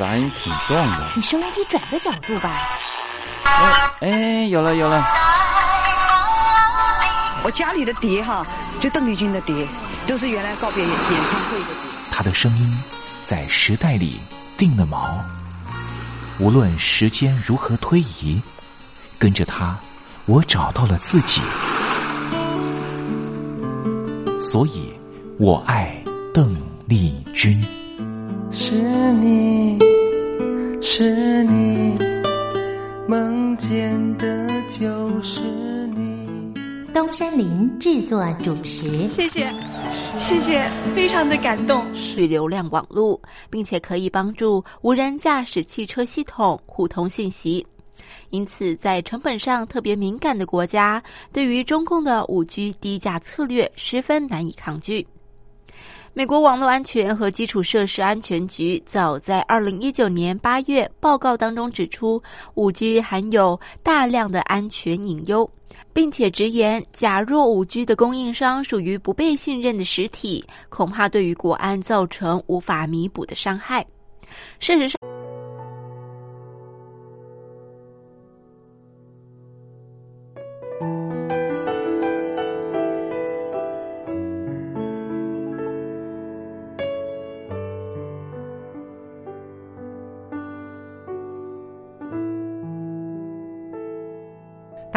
咱挺壮的。你收音机转个角度吧。哎哎，有了有了。我家里的碟哈，就邓丽君的碟，都是原来告别演演唱会的碟。他的声音在时代里定了锚，无论时间如何推移，跟着他，我找到了自己。所以，我爱邓丽君。是你是你梦见的就是你。东山林制作主持，谢谢，谢谢，非常的感动。去流量网络，并且可以帮助无人驾驶汽车系统互通信息。因此，在成本上特别敏感的国家，对于中共的五 G 低价策略十分难以抗拒。美国网络安全和基础设施安全局早在二零一九年八月报告当中指出，五 G 含有大量的安全隐忧，并且直言，假若五 G 的供应商属于不被信任的实体，恐怕对于国安造成无法弥补的伤害。事实上。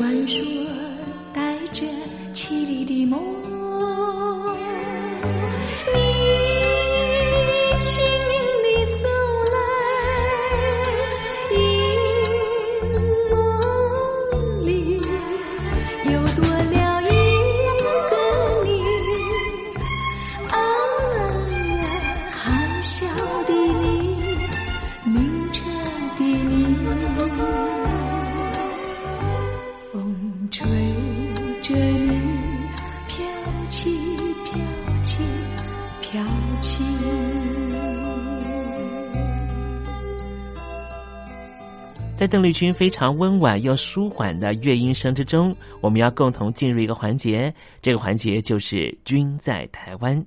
关注邓丽君非常温婉又舒缓的乐音声之中，我们要共同进入一个环节，这个环节就是“君在台湾”。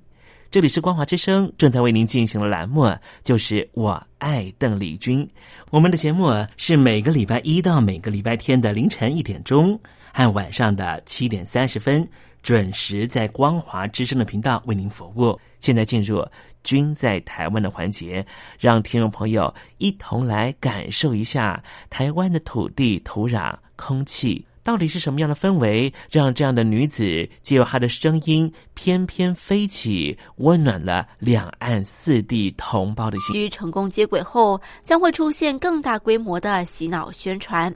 这里是光华之声正在为您进行的栏目，就是我爱邓丽君。我们的节目是每个礼拜一到每个礼拜天的凌晨一点钟和晚上的七点三十分，准时在光华之声的频道为您服务。现在进入“君在台湾”的环节，让听众朋友一同来感受一下台湾的土地、土壤、空气。到底是什么样的氛围，让这样的女子借由她的声音翩翩飞起，温暖了两岸四地同胞的心？于成功接轨后，将会出现更大规模的洗脑宣传。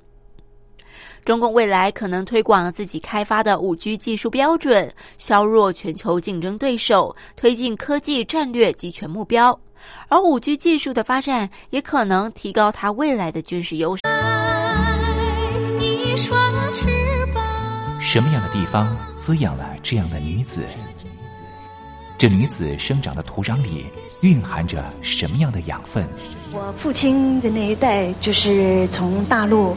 中共未来可能推广自己开发的五 G 技术标准，削弱全球竞争对手，推进科技战略集权目标。而五 G 技术的发展，也可能提高它未来的军事优势。一双翅膀。什么样的地方滋养了这样的女子？这女子生长的土壤里蕴含着什么样的养分？我父亲的那一代就是从大陆，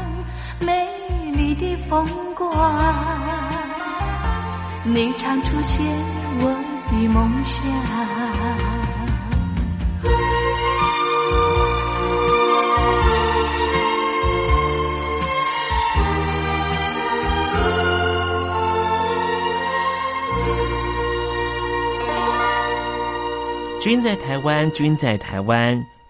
美丽的风光，你常出现我的梦乡。君在台湾，君在台湾，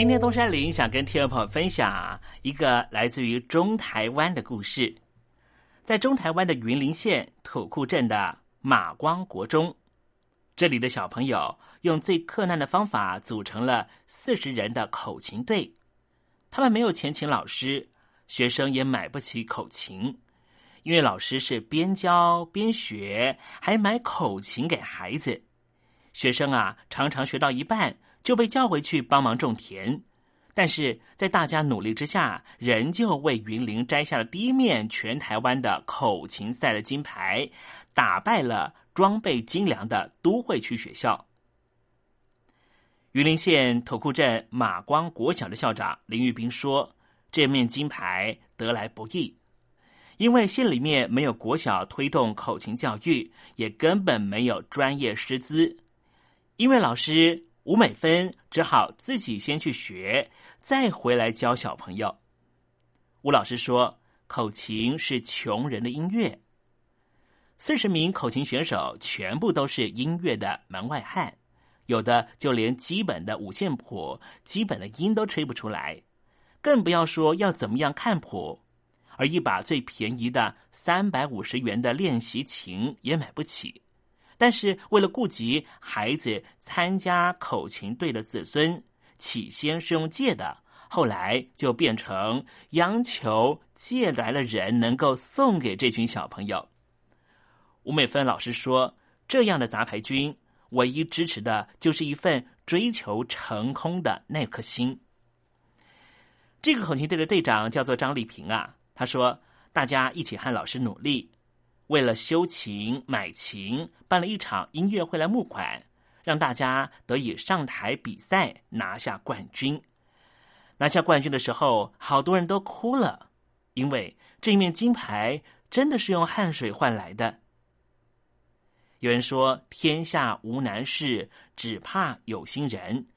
今天东山林想跟听众朋友分享一个来自于中台湾的故事，在中台湾的云林县土库镇的马光国中，这里的小朋友用最困难的方法组成了四十人的口琴队。他们没有钱请老师，学生也买不起口琴，因为老师是边教边学，还买口琴给孩子。学生啊，常常学到一半。就被叫回去帮忙种田，但是在大家努力之下，仍旧为云林摘下了第一面全台湾的口琴赛的金牌，打败了装备精良的都会区学校。云林县土库镇马光国小的校长林玉斌说：“这面金牌得来不易，因为县里面没有国小推动口琴教育，也根本没有专业师资。因为老师吴美芬只好自己先去学，再回来教小朋友。吴老师说，口琴是穷人的音乐。四十名口琴选手全部都是音乐的门外汉。”有的就连基本的五线谱、基本的音都吹不出来，更不要说要怎么样看谱。而一把最便宜的三百五十元的练习琴也买不起。但是为了顾及孩子参加口琴队的子孙，起先是用借的，后来就变成央求借来了人能够送给这群小朋友。吴美芬老师说：“这样的杂牌军。”唯一支持的就是一份追求成功的那颗心。这个口琴队的队长叫做张丽萍啊，他说：“大家一起和老师努力，为了修琴、买琴，办了一场音乐会来募款，让大家得以上台比赛，拿下冠军。拿下冠军的时候，好多人都哭了，因为这面金牌真的是用汗水换来的。”有人说：“天下无难事，只怕有心人。”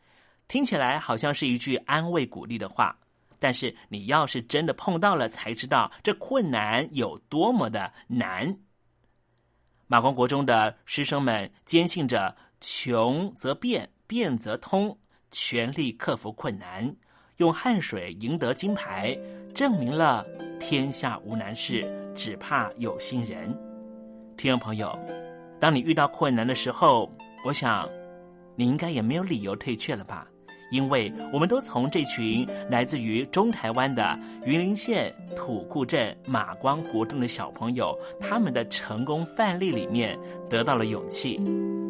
听起来好像是一句安慰鼓励的话，但是你要是真的碰到了，才知道这困难有多么的难。马光国中的师生们坚信着“穷则变，变则通”，全力克服困难，用汗水赢得金牌，证明了“天下无难事，只怕有心人”。听众朋友。当你遇到困难的时候，我想，你应该也没有理由退却了吧？因为我们都从这群来自于中台湾的云林县土库镇马光国中的小朋友，他们的成功范例里面得到了勇气。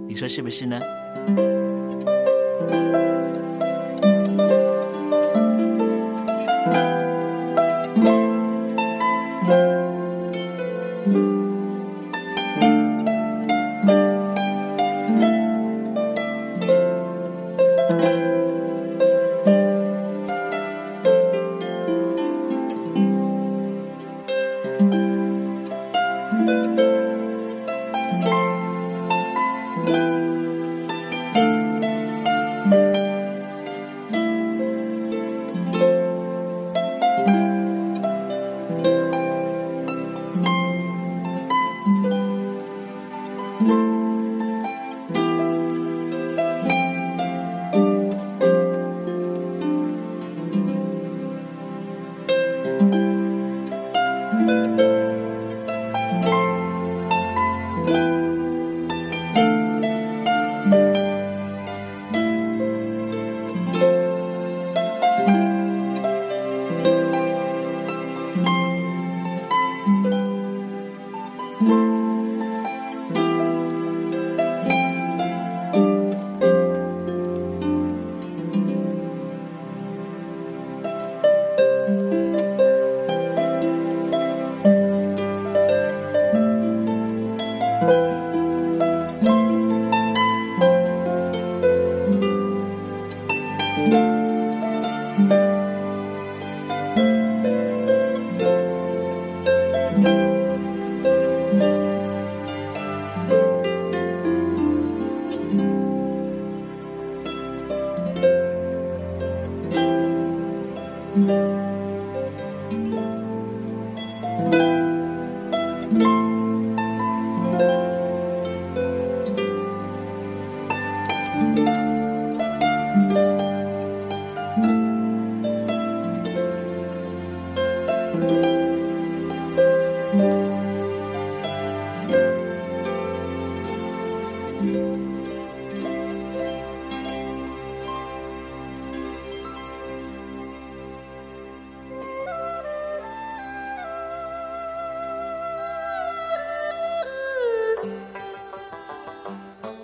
你说是不是呢？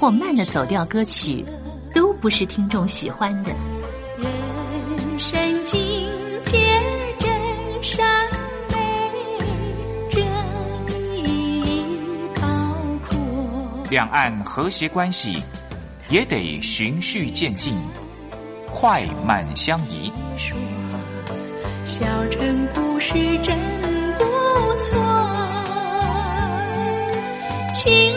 或慢的走调歌曲，都不是听众喜欢的。人生境界真善美，真意高阔。两岸和谐关系也得循序渐进，快慢相宜。说小城故事真不错，亲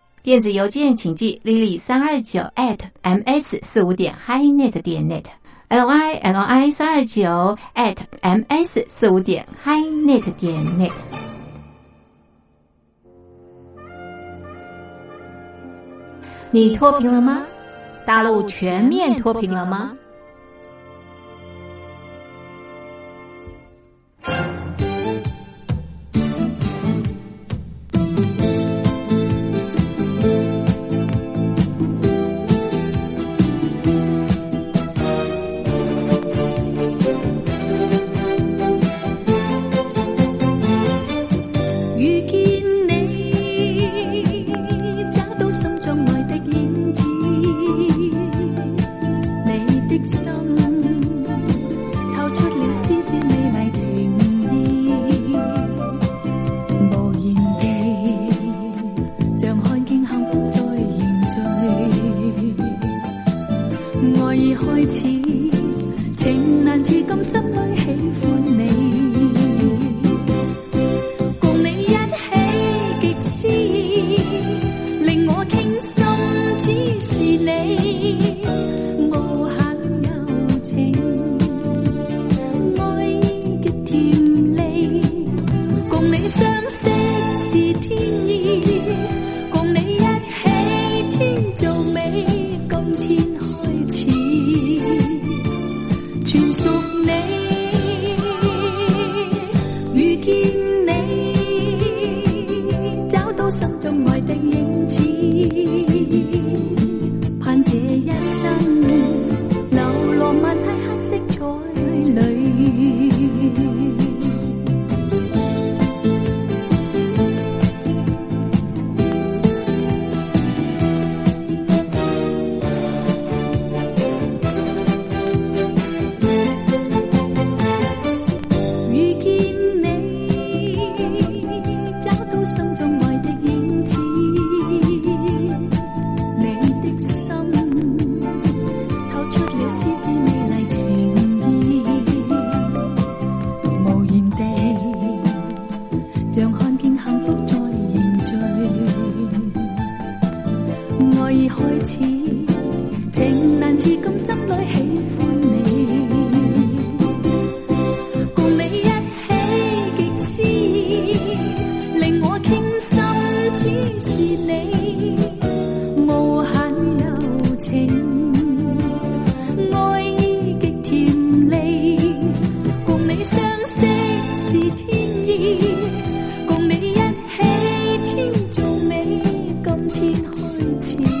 电子邮件请寄 lily 三二九 at ms 四五点 highnet 点 net，l i l i 三二九 at ms 四五点 highnet 点 net。你脱贫了吗？大陆全面脱贫了吗？如今，心里喜欢你。开